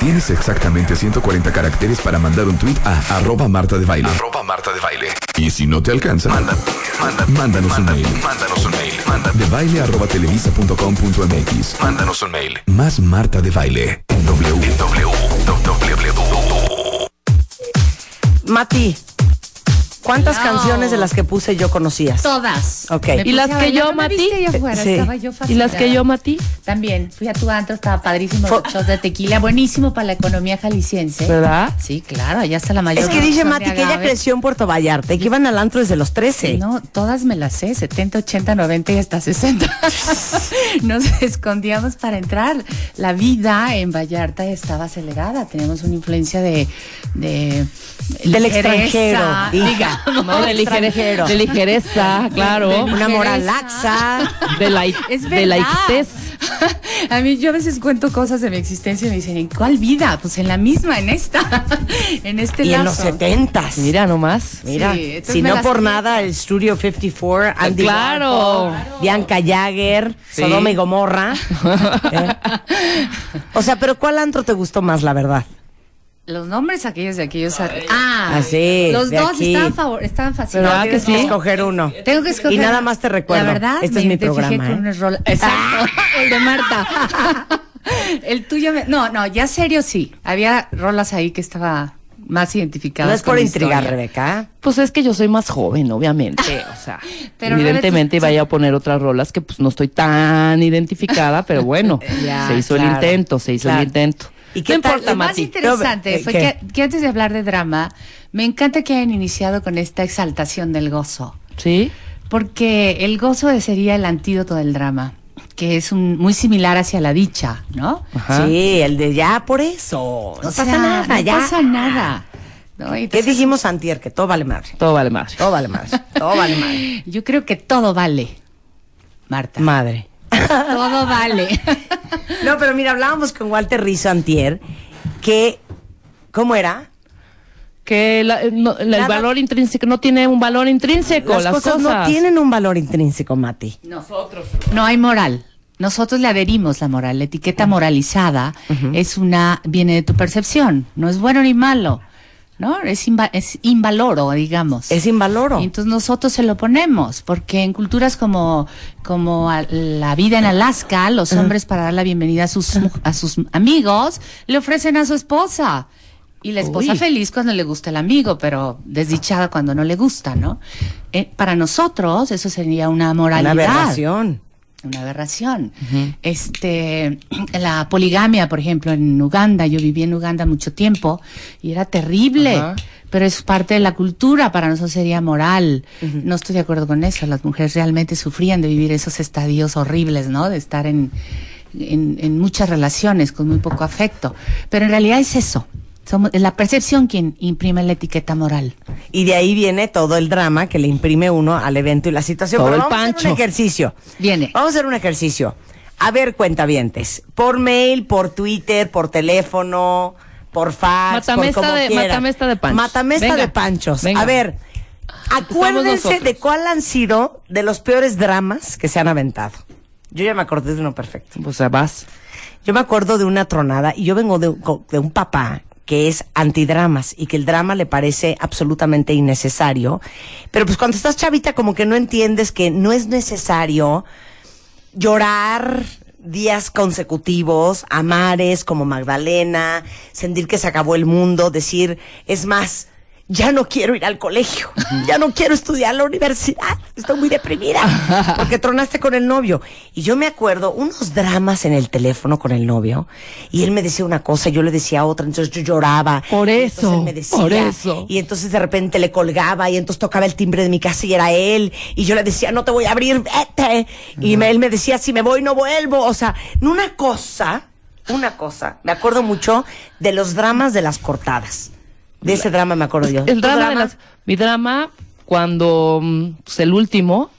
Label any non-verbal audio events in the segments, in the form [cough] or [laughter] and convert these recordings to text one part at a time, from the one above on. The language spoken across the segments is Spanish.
Tienes exactamente 140 caracteres para mandar un tweet a arroba Marta de Baile. Arroba Marta de Baile. Y si no te alcanza, manda, manda, mándanos un mail. Mándanos un mail. Manda de baile arroba televisa.com.mx. Mándanos un mail. Más Marta de Baile. En W. En W. W. Mati, ¿cuántas No. canciones de las que puse yo conocías? Todas. Ok. Me ¿Y las que bailar. yo, yo ¿Y las que yo, Mati? También. Fui a tu antro, estaba padrísimo. Shots de tequila, buenísimo para la economía jalisciense. ¿Verdad? Sí, claro, allá está la mayor. Es que dice Mati que ella creció en Puerto Vallarta y que iban al antro desde los 13. No, todas me las sé, 70, 80, 90 y hasta 60. [laughs] Nos escondíamos para entrar. La vida en Vallarta estaba acelerada, teníamos una influencia de... de Del ligereza, extranjero, hija. [laughs] No, de, ligere- de ligereza, claro. Una moral laxa. [laughs] De la, Es de la ictez. [laughs] A mí yo a veces cuento cosas de mi existencia y me dicen, ¿en cuál vida? Pues en la misma, en esta, en este Y en los setentas. Mira nomás. Mira, Sí, si no las por nada, el Studio 54, Andy Claro. Bianca Jagger, Sí. Sodoma y Gomorra. ¿Eh? O sea, pero ¿cuál antro te gustó más, la verdad? Los nombres aquellos de aquellos. Ah, Ah, sí, Los dos aquí. estaban, favor, estaban fascinantes. ¿Verdad que Tienes que sí? escoger uno. Tengo que escoger. Y nada más te recuerdo. La verdad, este me es mi identifiqué programa. ¿eh? unos [laughs] Exacto. [laughs] el de Marta. [laughs] el tuyo. me- No, no, ya serio sí. Había rolas ahí que estaba más identificadas. No es por intrigar, historia. Rebeca. Pues es que yo soy más joven, obviamente. O sea, Pero evidentemente no eres- vaya a poner otras rolas que pues no estoy tan identificada, pero bueno, Ya, se hizo el intento, se hizo claro. el intento. ¿Y ¿Y qué tal? importa, Lo más interesante No, fue que, que antes de hablar de drama, me encanta que hayan iniciado con esta exaltación del gozo. ¿Sí? Porque el gozo sería el antídoto del drama, que es un, muy similar hacia la dicha, ¿no? Ajá. Sí, el de ya por eso. No O pasa sea, nada, no ya. pasa nada. ¿no? ¿Qué dijimos antier? Que todo vale madre. Todo vale madre. Todo vale madre. Todo vale madre. [laughs] Yo creo que todo vale, Marta. Madre. [laughs] todo vale. [laughs] No, pero mira, hablábamos con Walter Rizzo antier que, ¿cómo era? Que la- eh, no- la- el valor intrínseco no tiene un valor intrínseco. Las, Las, cosas, no tienen un valor intrínseco, Mati. No hay moral. Nosotros le adherimos la moral. La etiqueta moralizada es una viene de tu percepción. No es bueno ni malo, ¿no? Es, inva- es invaloro, digamos. Es invaloro. Y entonces nosotros se lo ponemos, porque en culturas como, como la vida en Alaska, los hombres para dar la bienvenida a sus, a sus amigos le ofrecen a su esposa. Y la esposa Uy. feliz cuando le gusta el amigo, pero desdichada cuando no le gusta, ¿no? Eh, para nosotros eso sería una moralidad. Una aberración. Una aberración. Este, la poligamia, por ejemplo, en Uganda, yo viví en Uganda mucho tiempo y era terrible. Pero es parte de la cultura, para nosotros sería moral. No estoy de acuerdo con eso. Las mujeres realmente sufrían de vivir esos estadios horribles, ¿no? De estar en, en, en muchas relaciones con muy poco afecto. Pero en realidad es eso. Somos, es la percepción quien imprime la etiqueta moral. Y de ahí viene todo el drama que le imprime uno al evento y la situación. Todo Pero el vamos a hacer pancho. un ejercicio. Viene. Vamos a hacer un ejercicio. A ver, cuentavientes. Por mail, por Twitter, por teléfono, por fax, Matamesta por como de- quieran. matamesta de panchos. Matamesta Venga, de panchos. venga. A ver, acuérdense de cuál han sido de los peores dramas que se han aventado. Yo ya me acordé de uno perfecto. O sea, vas. Yo me acuerdo de una tronada y yo vengo de, un- de un papá que es antidramas y que el drama le parece absolutamente innecesario. Pero pues cuando estás chavita como que no entiendes que no es necesario llorar días consecutivos, amares como Magdalena, sentir que se acabó el mundo, decir, es más, ya no quiero ir al colegio, ya no quiero estudiar la universidad, estoy muy deprimida, [laughs] porque tronaste con el novio. Y yo me acuerdo unos dramas en el teléfono con el novio, y él me decía una cosa, y yo le decía otra, entonces yo lloraba. Por eso, él me decía, por eso. Y entonces de repente le colgaba, y entonces tocaba el timbre de mi casa y era él, y yo le decía, no te voy a abrir, vete. Y me- él me decía, si me voy, no vuelvo. O sea, una cosa, una cosa, me acuerdo mucho de los dramas de las cortadas. De ese drama me acuerdo yo. El ¿Tu drama de las. Mi drama, cuando. mm, pues, el último,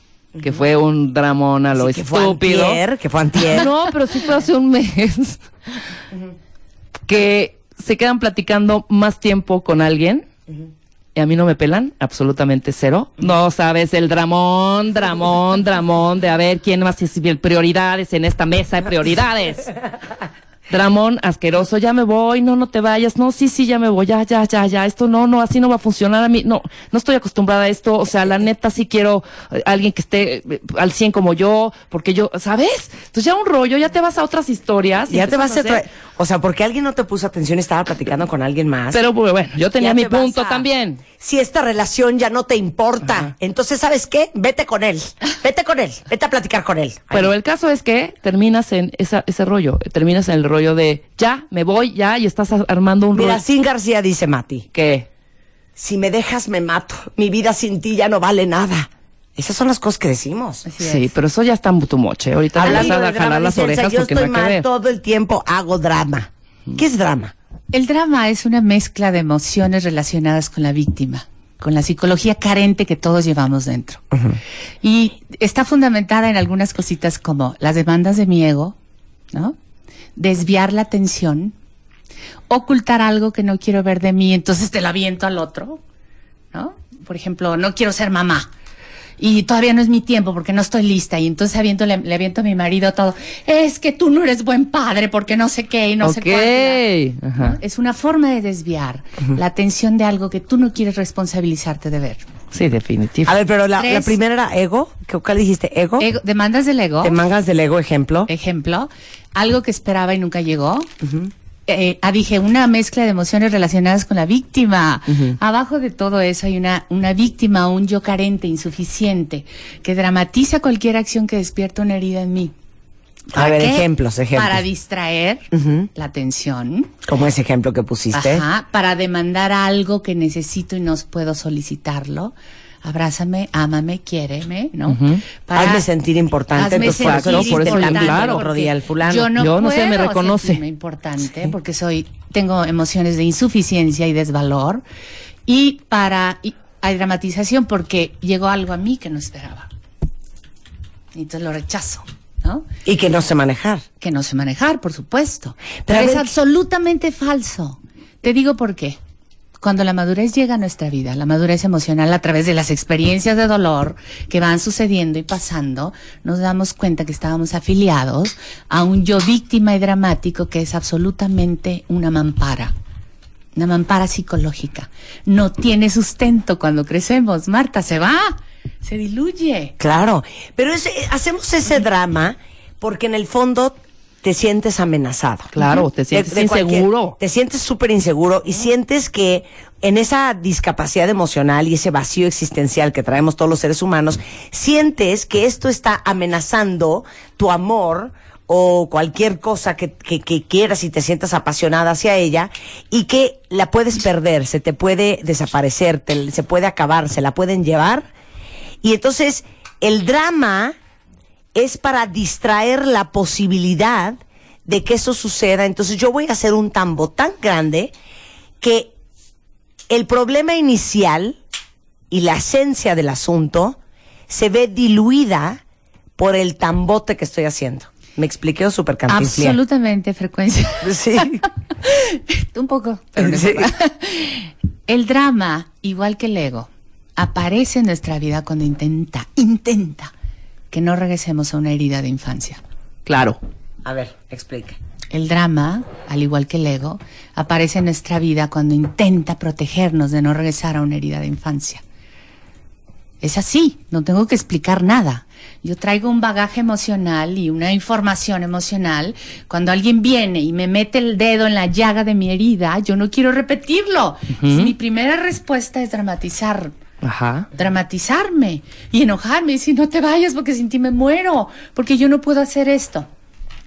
que fue un dramón a lo Sí, que fue estúpido. antier, que fue antier. [laughs] No, pero sí fue hace un mes. que se quedan platicando más tiempo con alguien. Y a mí no me pelan, absolutamente cero. No sabes el dramón, dramón, dramón de a ver quién más es prioridades en esta mesa de prioridades. [laughs] Dramón asqueroso, ya me voy, no, no te vayas, no, sí, sí, ya me voy, ya, ya, ya, ya, esto no, no, así no va a funcionar a mí, no, no estoy acostumbrada a esto, o sea, la neta sí quiero eh, alguien que esté eh, al 100 como yo, porque yo, ¿sabes? Entonces ya un rollo, ya te vas a otras historias. y Ya te vas a... O sea, porque alguien no te puso atención y estaba platicando con alguien más. Pero bueno, yo tenía mi punto a- también. Si esta relación ya no te importa, entonces, ¿sabes qué? Vete con él. Vete con él. Vete a platicar con él. Pero el caso es que terminas en esa, ese rollo, terminas en el rollo de ya, me voy, ya, y estás armando un Mira, rollo. Sin García dice Mati, ¿Qué? si me dejas me mato. Mi vida sin ti ya no vale nada. Esas son las cosas que decimos. Sí, pero eso ya está tu moche. Ahorita te vas a jalar drama, las orejas yo porque estoy no hay que mal ver. todo el tiempo, hago drama. ¿Qué es drama? El drama es una mezcla de emociones relacionadas con la víctima, con la psicología carente que todos llevamos dentro. Y está fundamentada en algunas cositas como las demandas de mi ego, ¿no? Desviar la atención, ocultar algo que no quiero ver de mí, entonces te la aviento al otro, ¿no? Por ejemplo, no quiero ser mamá. Y todavía no es mi tiempo porque no estoy lista. Y entonces aviento, le, le aviento a mi marido todo. Es que tú no eres buen padre porque no sé qué y no sé. ¿no? Ajá. Es una forma de desviar la atención de algo que tú no quieres responsabilizarte de ver. Sí, definitivo. A ver, pero la, Tres. la primera era ego. ¿Qué, ¿Cuál dijiste? ¿Ego? Ego- demandas del ego, ¿Te mangas del ego, ejemplo? ejemplo, algo que esperaba y nunca llegó. Eh, ah, dije, una mezcla de emociones relacionadas con la víctima. Abajo de todo eso hay una, una víctima, un yo carente, insuficiente, que dramatiza cualquier acción que despierta una herida en mí. A ver, qué? ejemplos, ejemplos. Para distraer la atención. Como ese ejemplo que pusiste. Ajá, para demandar algo que necesito y no puedo solicitarlo. Abrázame, ámame, quiéreme, ¿no? Ujú. Hazme sentir importante, hazme sentir claro, por eso yo, importante, claro. porque Rodilla al fulano. Yo no, Yo no sé, me reconoce. sentirme importante porque soy, tengo emociones de insuficiencia y desvalor. Y para, y hay dramatización porque llegó algo a mí que no esperaba. Y entonces lo rechazo, ¿no? Y que no sé manejar. que no sé manejar, por supuesto. Pero es ver, absolutamente falso. Te digo por qué. Cuando la madurez llega a nuestra vida, la madurez emocional a través de las experiencias de dolor que van sucediendo y pasando, nos damos cuenta que estábamos afiliados a un yo víctima y dramático que es absolutamente una mampara. Una mampara psicológica. No tiene sustento cuando crecemos. Marta, se va. Se diluye. Claro. Pero ese- hacemos ese drama porque en el fondo te sientes amenazado. Claro, te sientes inseguro. te sientes súper inseguro y sientes que en esa discapacidad emocional y ese vacío existencial que traemos todos los seres humanos, sientes que esto está amenazando tu amor o cualquier cosa que, que- que quieras y te sientas apasionada hacia ella y que la puedes perder, se te puede desaparecer, te- se puede acabar, se la pueden llevar. Y entonces el drama es para distraer la posibilidad de que eso suceda. Entonces yo voy a hacer un tambo tan grande que el problema inicial y la esencia del asunto se ve diluida por el tambote que estoy haciendo. ¿Me expliqué o super Absolutamente frecuencia. Sí. [laughs] Un poco, pero no Sí. importa. El drama, igual que el ego, aparece en nuestra vida cuando intenta, intenta que no regresemos a una herida de infancia. Claro. A ver, explica. El drama, al igual que el ego, aparece en nuestra vida cuando intenta protegernos de no regresar a una herida de infancia. Es así, no tengo que explicar nada. Yo traigo un bagaje emocional y una información emocional. Cuando alguien viene y me mete el dedo en la llaga de mi herida, yo no quiero repetirlo. Mi primera respuesta es dramatizar Ajá. dramatizarme y enojarme y decir no te vayas porque sin ti me muero, porque yo no puedo hacer esto.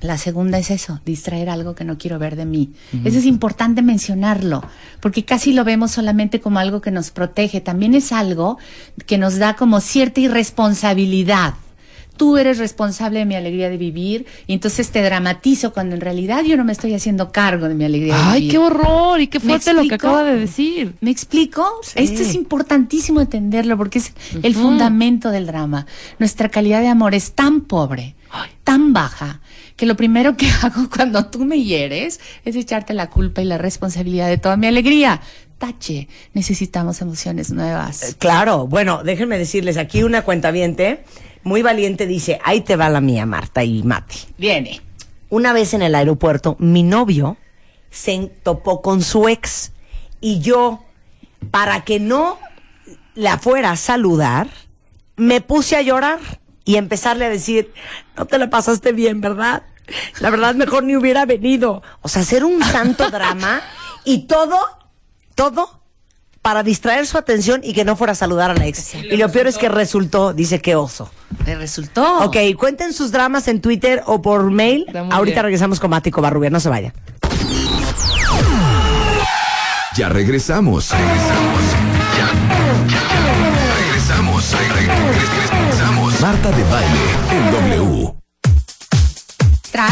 La segunda es eso, distraer algo que no quiero ver de mí. Eso es importante mencionarlo, porque casi lo vemos solamente como algo que nos protege. También es algo que nos da como cierta irresponsabilidad. Tú eres responsable de mi alegría de vivir y entonces te dramatizo cuando en realidad yo no me estoy haciendo cargo de mi alegría de Ay, vivir. qué horror y qué ¿Me fuerte lo que acaba de decir. ¿Me explico? Esto es importantísimo entenderlo porque es el fundamento del drama. Nuestra calidad de amor es tan pobre, tan baja, que lo primero que [laughs] hago cuando tú me hieres es echarte la culpa y la responsabilidad de toda mi alegría. Tache, necesitamos emociones nuevas. Claro, bueno, déjenme decirles, aquí una cuenta muy valiente dice, ahí te va la mía, Marta y Mati. Viene. una vez en el aeropuerto, mi novio se topó con su ex y yo, para que no la fuera a saludar, me puse a llorar y empezarle a decir, no te la pasaste bien, ¿verdad? La verdad, mejor ni hubiera venido. O sea, hacer un santo drama y todo, todo para distraer su atención y que no fuera a saludar a la ex. Y lo peor es que resultó, dice que oso. Le resultó. Ok, cuenten sus dramas en Twitter o por mail. Ahorita bien. regresamos con Mático Barrubia, no se vayan. Ya regresamos. Regresamos. Ya. ya. Regresamos. Re- re- regresamos. Marta de baile en W.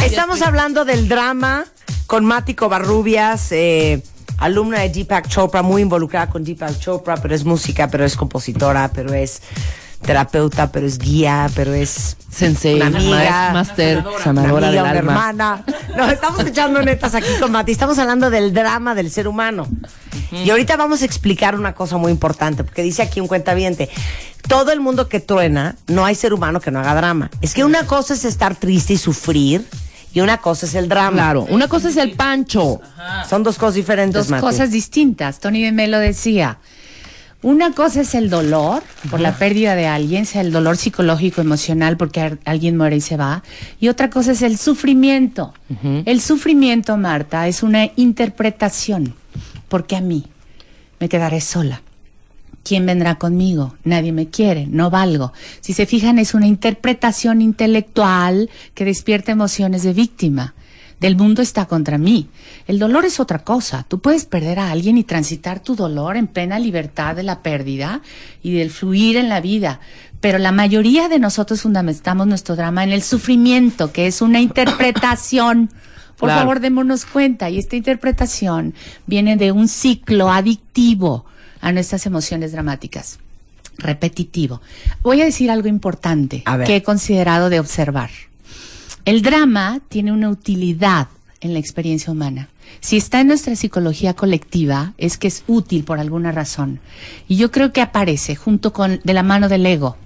Estamos hablando del drama con Mático Barrubias, eh, alumna de Deepak Chopra, muy involucrada con Deepak Chopra, pero es música, pero es compositora, pero es terapeuta, pero es guía, pero es Sensei, una amiga, una sanadora amiga, del una alma. hermana. Nos estamos echando netas aquí con Mati. Estamos hablando del drama del ser humano. Y ahorita vamos a explicar una cosa muy importante, porque dice aquí un cuentaviente, todo el mundo que truena, no hay ser humano que no haga drama. Es que una cosa es estar triste y sufrir, y una cosa es el drama. Claro, una cosa es el pancho. Son dos cosas diferentes, Dos Mati. cosas distintas. Tony de Melo decía. Una cosa es el dolor por la pérdida de alguien, sea el dolor psicológico, emocional, porque alguien muere y se va. Y otra cosa es el sufrimiento. El sufrimiento, Marta, es una interpretación. Porque a mí me quedaré sola. ¿Quién vendrá conmigo? Nadie me quiere, no valgo. Si se fijan, es una interpretación intelectual que despierta emociones de víctima. Del mundo está contra mí. El dolor es otra cosa. Tú puedes perder a alguien y transitar tu dolor en plena libertad de la pérdida y del fluir en la vida. Pero la mayoría de nosotros fundamentamos nuestro drama en el sufrimiento, que es una interpretación. Por Claro. favor, démonos cuenta. Y esta interpretación viene de un ciclo adictivo a nuestras emociones dramáticas. Repetitivo. Voy a decir algo importante que he considerado de observar. El drama tiene una utilidad en la experiencia humana. Si está en nuestra psicología colectiva, es que es útil por alguna razón. Y yo creo que aparece junto con de la mano del ego.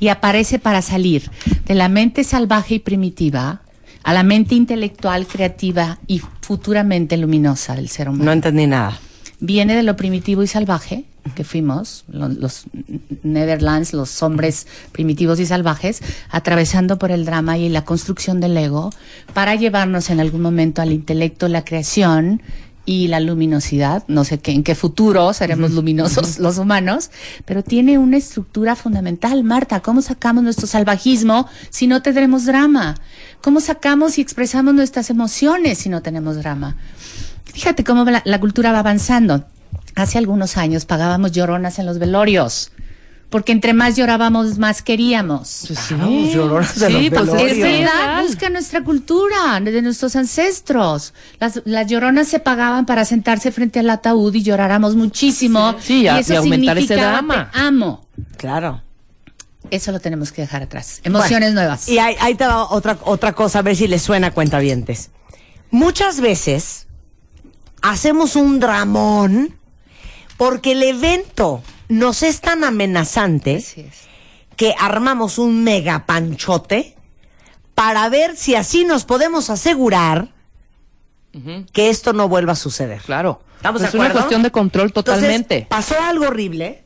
Y aparece para salir de la mente salvaje y primitiva a la mente intelectual, creativa y futuramente luminosa del ser humano No entendí nada. Viene de lo primitivo y salvaje que fuimos, lo- los, Netherlands, los hombres primitivos y salvajes, atravesando por el drama y la construcción del ego para llevarnos en algún momento al intelecto, la creación y la luminosidad. No sé qué, en qué futuro seremos luminosos los humanos, pero tiene una estructura fundamental. Marta, ¿cómo sacamos nuestro salvajismo si no tendremos drama? ¿Cómo sacamos y expresamos nuestras emociones si no tenemos drama? Fíjate cómo la, la cultura va avanzando. Hace algunos años pagábamos lloronas en los velorios. Porque entre más llorábamos, más queríamos. Pues sí. Pagábamos lloronas de Sí, los pues velorios. Es sí, verdad, busca nuestra cultura, de nuestros ancestros. Las, las lloronas se pagaban para sentarse frente al ataúd y lloráramos muchísimo. Sí, y a- eso y aumentar ese drama. "Te amo. Claro. Eso lo tenemos que dejar atrás. Emociones Bueno, nuevas. Y ahí, ahí te va otra, otra cosa, a ver si les suena cuentavientes. Muchas veces hacemos un dramón porque el evento nos es tan amenazante es. que armamos un mega panchote para ver si así nos podemos asegurar que esto no vuelva a suceder. Claro. ¿Estamos de es una cuestión de control Entonces, totalmente. pasó algo horrible.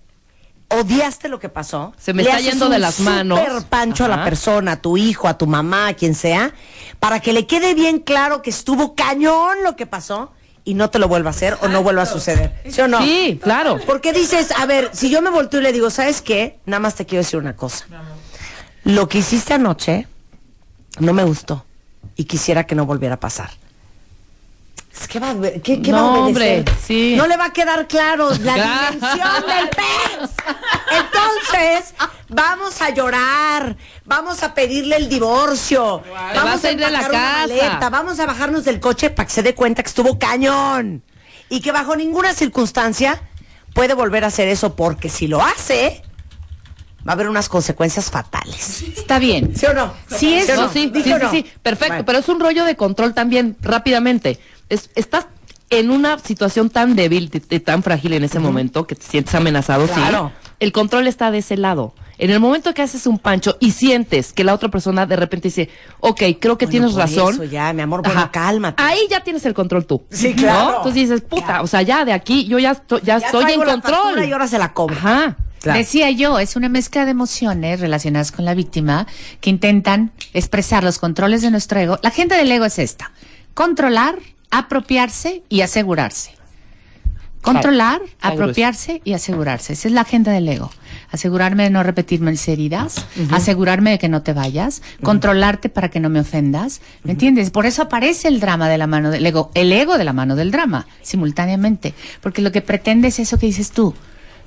Odiaste lo que pasó. Se me le está yendo un de las manos. pancho a la persona, a tu hijo, a tu mamá, a quien sea, para que le quede bien claro que estuvo cañón lo que pasó y no te lo vuelva a hacer o no vuelva a suceder. ¿Sí o no? Sí, claro. Porque dices, a ver, si yo me volteo y le digo, ¿sabes qué? Nada más te quiero decir una cosa. Lo que hiciste anoche no me gustó y quisiera que no volviera a pasar. Que va a, ver- ¿qué, qué va a hombre, sí. No le va a quedar claro la [laughs] Claro. dimensión del pez. Entonces, vamos a llorar, vamos a pedirle el divorcio, vamos a ir de la casa. maleta, vamos a bajarnos del coche para que se dé cuenta que estuvo cañón y que bajo ninguna circunstancia puede volver a hacer eso porque si lo hace va a haber unas consecuencias fatales. Está bien. ¿Sí o no? Sí, es- No, sí, ¿Dije sí, sí, no? sí, perfecto, Bueno. pero es un rollo de control también, rápidamente. Es- estás en una situación tan débil, de- de tan frágil en ese momento, que te sientes amenazado, Claro. sí. el control está de ese lado. En el momento que haces un pancho y sientes que la otra persona de repente dice, ok, creo que Bueno, tienes por razón. eso ya, mi amor, bueno, cálmate. Ahí ya tienes el control tú. Sí, ¿no? claro. Entonces dices, puta, o sea, ya de aquí yo ya, estoy ya Ya estoy en traigo la control. y ahora se la cobro. Ajá. Claro. Decía yo, es una mezcla de emociones relacionadas con la víctima que intentan expresar los controles de nuestro ego. La gente del ego es esta. Controlar, apropiarse y asegurarse. Controlar, apropiarse y asegurarse. Esa es la agenda del ego. Asegurarme de no repetirme mis heridas, asegurarme de que no te vayas, controlarte para que no me ofendas. ¿Me entiendes? Por eso aparece el drama de la mano del ego, el ego de la mano del drama, simultáneamente. Porque lo que pretende es eso que dices tú.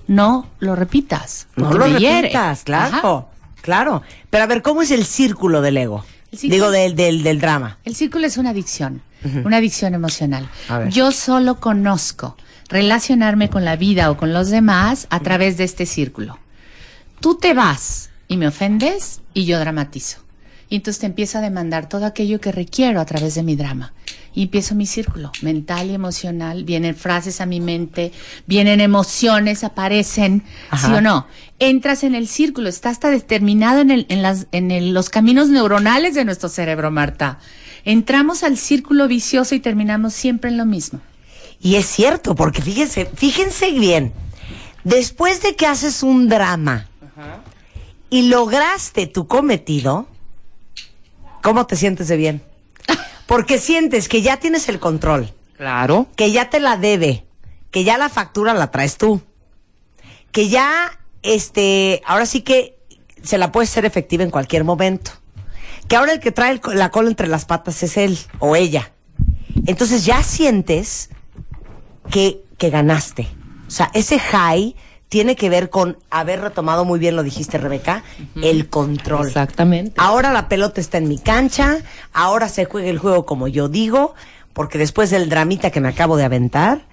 No lo repitas. No lo repitas, claro, Ajá. claro. Pero a ver, ¿cómo es el círculo del ego? Círculo- Digo, del, del, del drama. El círculo es una adicción, una adicción emocional. Yo solo conozco relacionarme con la vida o con los demás a través de este círculo. Tú te vas y me ofendes y yo dramatizo. Y entonces te empiezo a demandar todo aquello que requiero a través de mi drama. Y empiezo mi círculo mental y emocional. Vienen frases a mi mente, vienen emociones, aparecen, Ajá. ¿sí o no? Entras en el círculo, está hasta determinado en, el, en, las, en el- los caminos neuronales de nuestro cerebro, Marta. Entramos al círculo vicioso y terminamos siempre en lo mismo. Y es cierto, porque fíjense, fíjense bien. Después de que haces un drama y lograste tu cometido, ¿cómo te sientes de bien? [laughs] Porque sientes que ya tienes el control, Claro. que ya te la debe, que ya la factura la traes tú, que ya, este, ahora sí que se la puedes ser efectiva en cualquier momento, que ahora el que trae el la cola entre las patas es él o ella. Entonces ya sientes que, que ganaste. O sea, ese high tiene que ver con haber retomado muy bien, lo dijiste Rebeca, el control. Exactamente. Ahora la pelota está en mi cancha, ahora se juega el juego como yo digo, porque después del dramita que me acabo de aventar,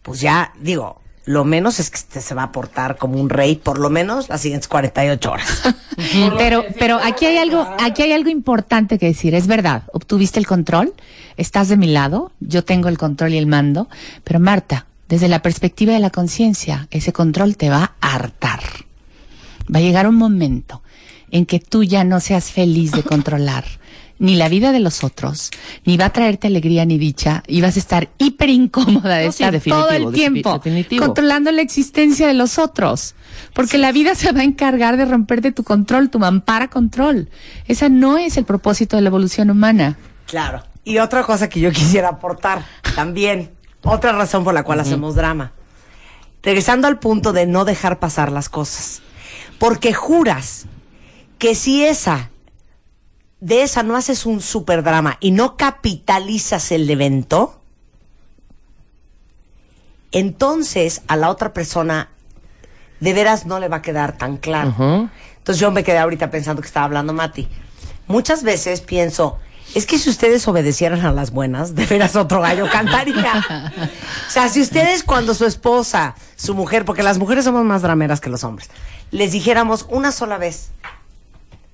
pues ya digo, lo menos es que este se va a portar como un rey, por lo menos las siguientes 48 horas. [laughs] Pero, pero aquí hay algo, aquí hay algo importante que decir. Es verdad, obtuviste el control, estás de mi lado, yo tengo el control y el mando, pero Marta, desde la perspectiva de la conciencia, ese control te va a hartar. Va a llegar un momento en que tú ya no seas feliz de [laughs] controlar ni la vida de los otros, ni va a traerte alegría ni dicha, y vas a estar hiper incómoda de No, sí, estar todo el tiempo definitivo. controlando la existencia de los otros. Porque la vida se va a encargar de romperte tu control, tu mampara control. Esa no es el propósito de la evolución humana. Claro. Y otra cosa que yo quisiera aportar también, otra razón por la cual hacemos drama. Regresando al punto de no dejar pasar las cosas. Porque juras que si esa, de esa no haces un super drama y no capitalizas el evento, entonces a la otra persona de veras no le va a quedar tan claro. Entonces yo me quedé ahorita pensando que estaba hablando Mati. Muchas veces pienso, es que si ustedes obedecieran a las buenas, de veras otro gallo [laughs] cantaría. o sea, si ustedes cuando su esposa, su mujer, porque las mujeres somos más drameras que los hombres, les dijéramos una sola vez,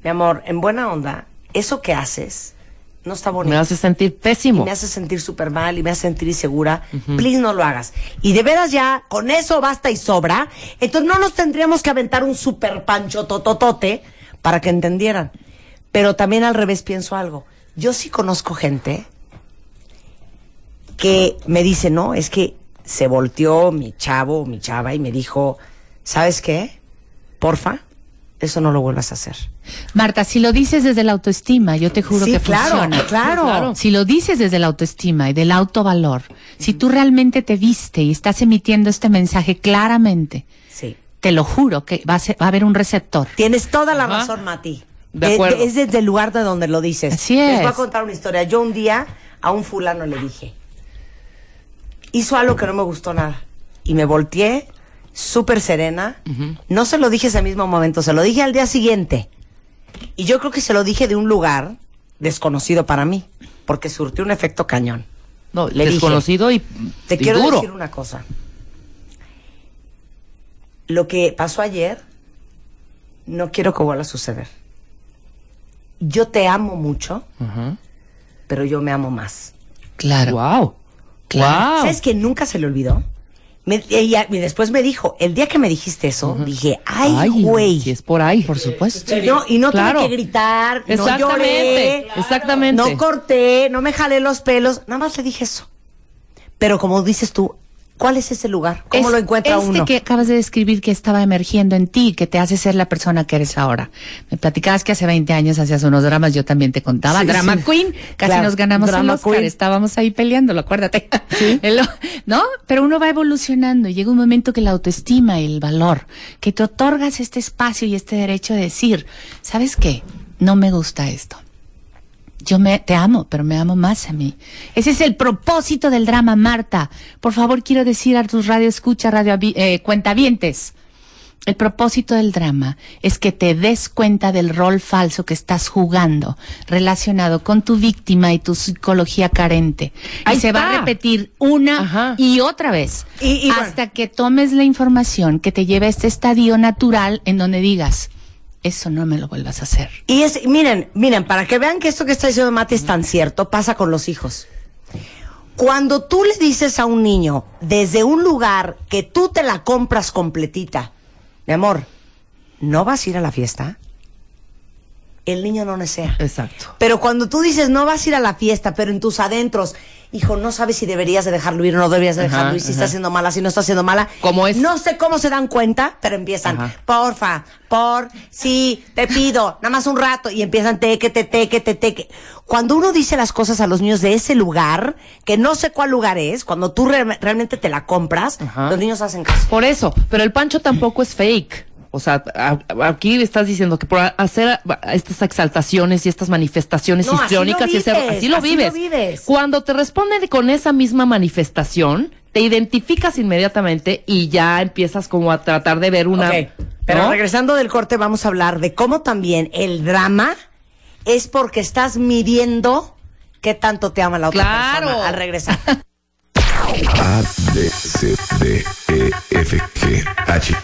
mi amor, en buena onda, eso que haces no está bonito Me hace sentir y pésimo. me hace sentir súper mal y me hace sentir insegura, please no lo hagas. Y de veras ya, con eso basta y sobra. Entonces no nos tendríamos que aventar un super pancho tototote para que entendieran. Pero también al revés pienso algo. Yo sí conozco gente que me dice, no, es que se volteó mi chavo o mi chava y me dijo, ¿sabes qué? Porfa, eso no lo vuelvas a hacer. Marta, si lo dices desde la autoestima, yo te juro Sí, que claro, funciona. claro. Claro. Si lo dices desde la autoestima y del autovalor, si tú realmente te viste y estás emitiendo este mensaje claramente, Sí. te lo juro que va a, ser- va a haber un receptor. Tienes toda la Ajá. razón, Mati. De acuerdo. es desde el lugar de donde lo dices. Así Les voy a es. contar una historia. Yo un día a un fulano le dije, hizo algo que no me gustó nada. Y me volteé, súper serena. No se lo dije ese mismo momento, se lo dije al día siguiente. Y yo creo que se lo dije de un lugar desconocido para mí, porque surtió un efecto cañón. No, Le dije, desconocido y, Te y quiero duro. decir una cosa. Lo que pasó ayer, no quiero que vuelva a suceder. Yo te amo mucho, pero yo me amo más. Claro. Wow. Claro. Wow. ¿Sabes que nunca se le olvidó? Me- ella- y después me dijo, el día que me dijiste eso, dije, ay, güey. Si es por ahí. Por supuesto. Y no, y no Claro. tuve que gritar, no Exactamente, lloré, exactamente. no corté, no me jalé los pelos, nada más le dije eso. Pero como dices tú, ¿cuál es ese lugar? ¿Cómo Es lo encuentra este uno? que acabas de describir que estaba emergiendo en ti, que te hace ser la persona que eres ahora. Me platicabas que hace 20 años hacías unos dramas, yo también te contaba. Sí, Drama sí. Queen, casi Claro, nos ganamos el Oscar, Queen. estábamos ahí peleándolo, acuérdate. [laughs] ¿No? Pero uno va evolucionando y llega un momento que la autoestima y el valor, que te otorgas este espacio y este derecho de decir, ¿sabes qué? No me gusta esto. Yo me, te amo, pero me amo más a mí. Ese es el propósito del drama, Marta. Por favor, quiero decir a tus radio escucha, radio eh, cuentavientes. El propósito del drama es que te des cuenta del rol falso que estás jugando relacionado con tu víctima y tu psicología carente. Ahí y se va a repetir una Ajá. y otra vez Y- y bueno. hasta que tomes la información que te lleve a este estadio natural en donde digas, eso no me lo vuelvas a hacer. Y es, miren, miren, para que vean que esto que está diciendo Mati es tan cierto, pasa con los hijos. Cuando tú le dices a un niño desde un lugar que tú te la compras completita, mi amor, ¿no vas a ir a la fiesta? El niño no desea. Exacto. Pero cuando tú dices no vas a ir a la fiesta, pero en tus adentros, hijo, no sabes si deberías de dejarlo ir o no deberías de dejarlo ir, si ajá. está haciendo mala, si no está haciendo mala. ¿Cómo es? No sé cómo se dan cuenta, pero empiezan, Ajá. porfa, por, sí, te pido, nada más un rato, y empiezan teque, te, teque, te, teque. Cuando uno dice las cosas a los niños de ese lugar, que no sé cuál lugar es, cuando tú re- realmente te la compras, Ajá. los niños hacen caso. Por eso, pero el pancho tampoco es fake. O sea, a- a- aquí estás diciendo que por hacer estas exaltaciones y estas manifestaciones No, así lo histriónicas y ese- vives, así lo así vives. lo vives. Cuando te responden con esa misma manifestación, te identificas inmediatamente y ya empiezas como a tratar de ver una. Pero ¿no? regresando del corte vamos a hablar de cómo también el drama es porque estás midiendo qué tanto te ama la otra Claro. persona al regresar. [laughs] A, B, C, D, E, F, G, H,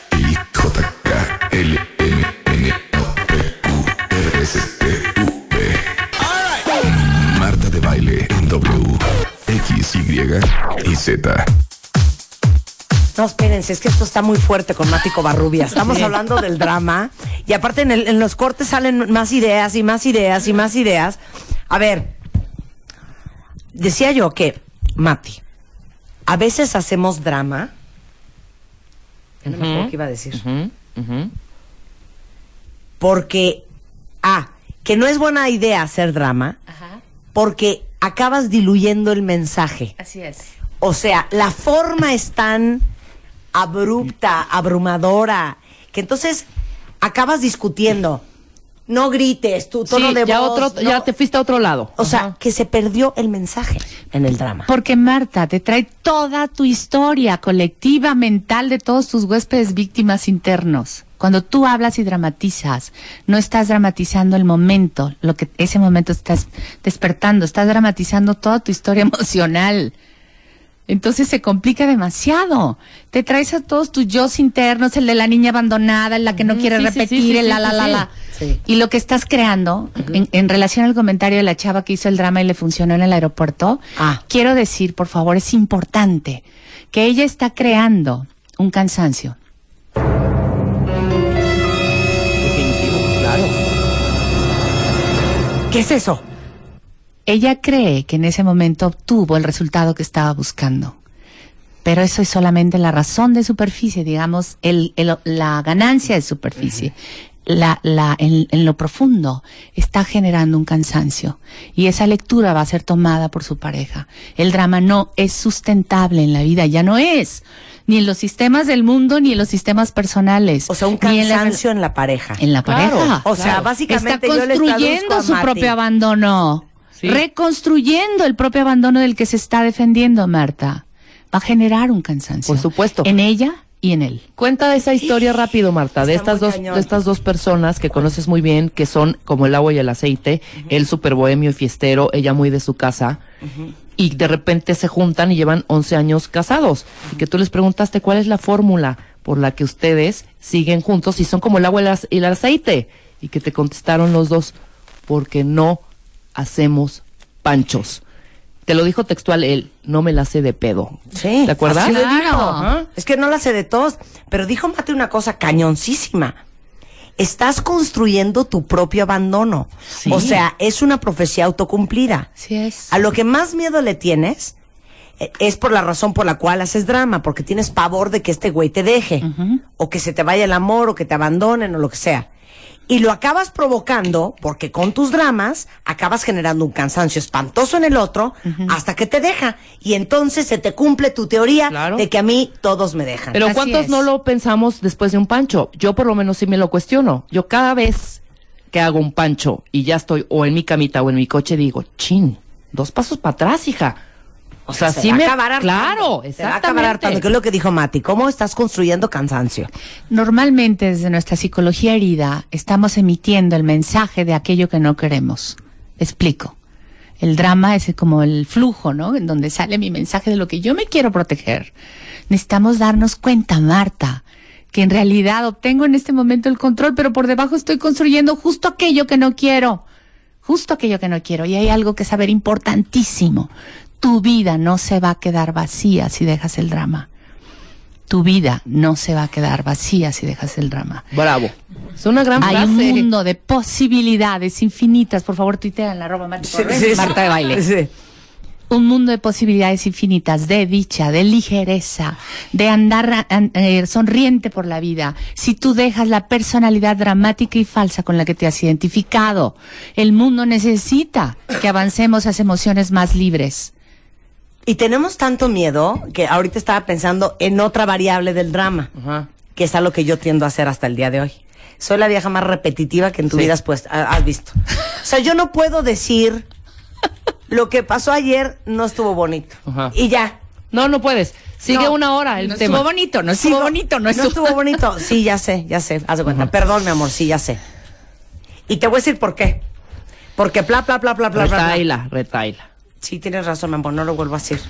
Marta de baile en W, Z. No, espérense, es que esto está muy fuerte con Mático Barrubia. Estamos hablando del drama y aparte en, en los cortes salen más ideas y más ideas y más ideas. A ver, decía yo que, Mati, a veces hacemos drama. Ya no me acuerdo qué iba a decir. Ujú. Porque, ah, que no es buena idea hacer drama Ajá, porque acabas diluyendo el mensaje. así es. O sea, la forma es tan abrupta, abrumadora, que entonces acabas discutiendo. No grites, tu tono Sí, de ya, voz. otro, no- ya te fuiste a otro lado. O sea, que se perdió el mensaje en el drama. Porque Marta te trae toda tu historia colectiva mental de todos tus huéspedes víctimas internos. Cuando tú hablas y dramatizas, no estás dramatizando el momento, lo que ese momento estás despertando, estás dramatizando toda tu historia [laughs] emocional. Entonces se complica demasiado. Te traes a todos tus yo internos, el de la niña abandonada, el la que no quiere sí, sí, sí, repetir, sí, el la la sí, la la. Sí. Y lo que estás creando, en, en relación al comentario de la chava que hizo el drama y le funcionó en el aeropuerto, Ah. quiero decir, por favor, es importante que ella está creando un cansancio. Definitivo, claro. ¿Qué es eso? Ella cree que en ese momento obtuvo el resultado que estaba buscando. Pero eso es solamente la razón de superficie, digamos, el, el- la ganancia de superficie. La, la, en, en lo profundo está generando un cansancio y esa lectura va a ser tomada por su pareja. El drama no es sustentable en la vida, ya no es, ni en los sistemas del mundo ni en los sistemas personales. O sea, un ni en la- cansancio en la pareja. en la Claro, pareja. O sea, Claro. básicamente Está yo construyendo a su propio abandono. Sí. Reconstruyendo el propio abandono del que se está defendiendo, Marta. Va a generar un cansancio. Por supuesto. En ella y en él. Cuenta esa historia rápido, Marta, de Está estas dos, cañón. de estas dos personas que conoces muy bien, que son como el agua y el aceite, él súper bohemio y fiestero, ella muy de su casa, y de repente se juntan y llevan 11 años casados, y que tú les preguntaste cuál es la fórmula por la que ustedes siguen juntos y son como el agua y el ace- y el aceite, y que te contestaron los dos, porque no hacemos panchos. Te lo dijo textual él, no me la sé de pedo. Sí. ¿Te acuerdas? Claro. Es que no la sé de todos. Pero dijo Mate una cosa cañoncísima. Estás construyendo tu propio abandono. Sí. O sea, es una profecía autocumplida. Así es. A lo que más miedo le tienes eh, es por la razón por la cual haces drama, porque tienes pavor de que este güey te deje, o que se te vaya el amor, o que te abandonen, o lo que sea. Y lo acabas provocando porque con tus dramas acabas generando un cansancio espantoso en el otro hasta que te deja. Y entonces se te cumple tu teoría Claro. de que a mí todos me dejan. Pero Así ¿cuántos es. no lo pensamos después de un pancho? Yo por lo menos sí me lo cuestiono. Yo cada vez que hago un pancho y ya estoy o en mi camita o en mi coche digo, chin, dos pasos para atrás, hija. O sea, Se sí va me... acabar hartando. Claro, Se va a acabar hartando, exactamente. que es lo que dijo Mati. ¿Cómo estás construyendo cansancio? Normalmente desde nuestra psicología herida estamos emitiendo el mensaje de aquello que no queremos. Explico. El drama es como el flujo, ¿no? En donde sale mi mensaje de lo que yo me quiero proteger. Necesitamos darnos cuenta, Marta, que en realidad obtengo en este momento el control, pero por debajo estoy construyendo justo aquello que no quiero. Justo aquello que no quiero. Y hay algo que saber importantísimo. Tu vida no se va a quedar vacía si dejas el drama. Tu vida no se va a quedar vacía si dejas el drama. Bravo. Es una gran Hay frase. un mundo de posibilidades infinitas. Por favor, tuitea en la arroba Marta Marta de baile. Sí. Un mundo de posibilidades infinitas, de dicha, de ligereza, de andar an- eh, sonriente por la vida. Si tú dejas la personalidad dramática y falsa con la que te has identificado, el mundo necesita que avancemos a emociones más libres. Y tenemos tanto miedo que ahorita estaba pensando en otra variable del drama, Ajá. que es algo que yo tiendo a hacer hasta el día de hoy. Soy la vieja más repetitiva que en tu Sí. vida has, puesto- ha- has visto. O sea, yo no puedo decir lo que pasó ayer no estuvo bonito. Ajá. Y ya. No, no puedes. Sigue No, una hora el no tema. estuvo bonito, no Sigo- estuvo bonito, no no estuvo, estuvo [laughs] bonito. Sí, ya sé, ya sé. Haz de cuenta. Perdón, mi amor, sí, ya sé. Y te voy a decir por qué. Porque bla, bla, bla, bla, bla, bla. bla. Retaila, retaila. Sí, tienes razón, mi amor, no lo vuelvo a decir.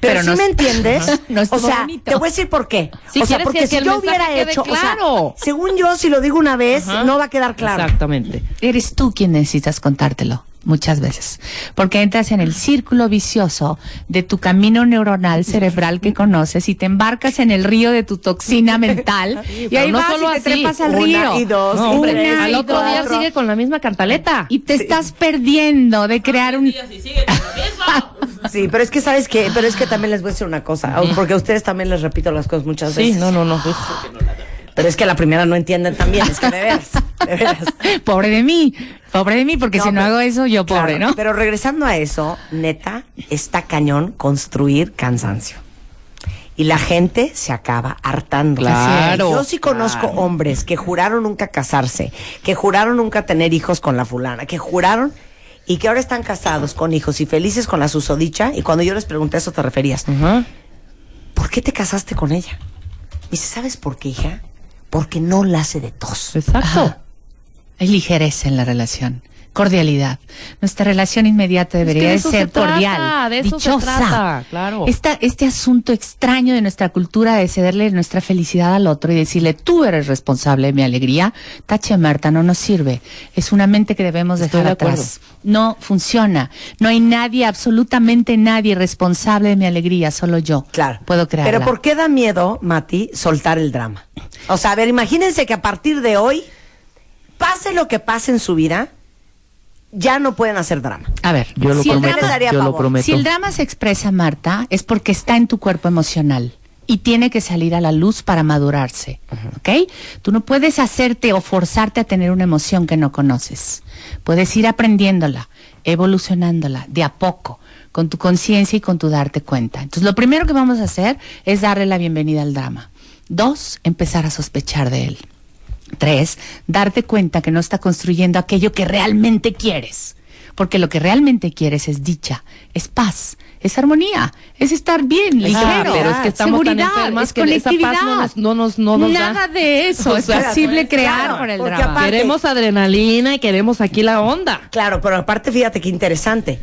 Pero, Pero sí no me es- entiendes. Ajá. [laughs] No o sea, bonito. te voy a decir por qué. Si o sea, porque que si yo hubiera hecho, o sea, claro. según yo, si lo digo una vez, Ajá. no va a quedar claro. Exactamente. Eres tú quien necesitas contártelo muchas veces, porque entras en el círculo vicioso de tu camino neuronal cerebral que conoces y te embarcas en el río de tu toxina [laughs] mental y ahí no vas solo y te así. trepas al Una río. y dos, No, hombre, Una al y otro día sigue con la misma cantaleta. y te estás perdiendo de crear un [laughs] Sí, pero es que, ¿sabes qué? Pero es que también les voy a decir una cosa, porque a ustedes también les repito las cosas muchas Sí, veces. no, no, no. Pero es que la primera no entienden también, es que de veras, de [laughs] veras. pobre de mí, pobre de mí, porque No, si no pero- hago eso, yo pobre, Claro, ¿no? Pero regresando a eso, neta, está cañón construir cansancio. Y la gente se acaba hartando. Claro, Yo sí conozco claro. hombres que juraron nunca casarse, que juraron nunca tener hijos con la fulana, que juraron y que ahora están casados con hijos y felices con la susodicha. Y cuando yo les pregunté a eso te referías, Ajá. ¿por qué te casaste con ella? Me dice, ¿sabes por qué, hija? Porque no la hace de tos. Exacto. Ajá. Hay ligereza en la relación, cordialidad. Nuestra relación inmediata Es que debería de ser se trata, cordial, de eso se dichosa. trata, claro. Esta- este asunto extraño de nuestra cultura de cederle nuestra felicidad al otro y decirle tú eres responsable de mi alegría, tache Marta, no nos sirve. Es una mente que debemos Estoy dejar de atrás. No funciona. No hay nadie, absolutamente nadie responsable de mi alegría, solo yo. Claro. Puedo crearla. Pero ¿por qué da miedo, Mati, soltar el drama? O sea, a ver, imagínense que a partir de hoy, pase lo que pase en su vida, ya no pueden hacer drama. A ver, Yo lo si el drama- daría Yo lo pavor. prometo. Si el drama se expresa, Marta, es porque está en tu cuerpo emocional y tiene que salir a la luz para madurarse, ¿ok? Tú no puedes hacerte o forzarte a tener una emoción que no conoces. Puedes ir aprendiéndola, evolucionándola de a poco, con tu conciencia y con tu darte cuenta. Entonces, lo primero que vamos a hacer es darle la bienvenida al drama. Dos, empezar a sospechar de él. Tres, darte cuenta que no está construyendo aquello que realmente quieres. Porque lo que realmente quieres es dicha, es paz, es armonía, es estar bien, Ah, ligero, pero es que estamos tan seguridad, enfermas es que esa paz conectividad. no nos- no nos- no nos da. Nada de eso O es posible crear claro, por el porque drama. aparte- Queremos adrenalina y queremos aquí la onda. Claro, pero aparte, fíjate qué interesante.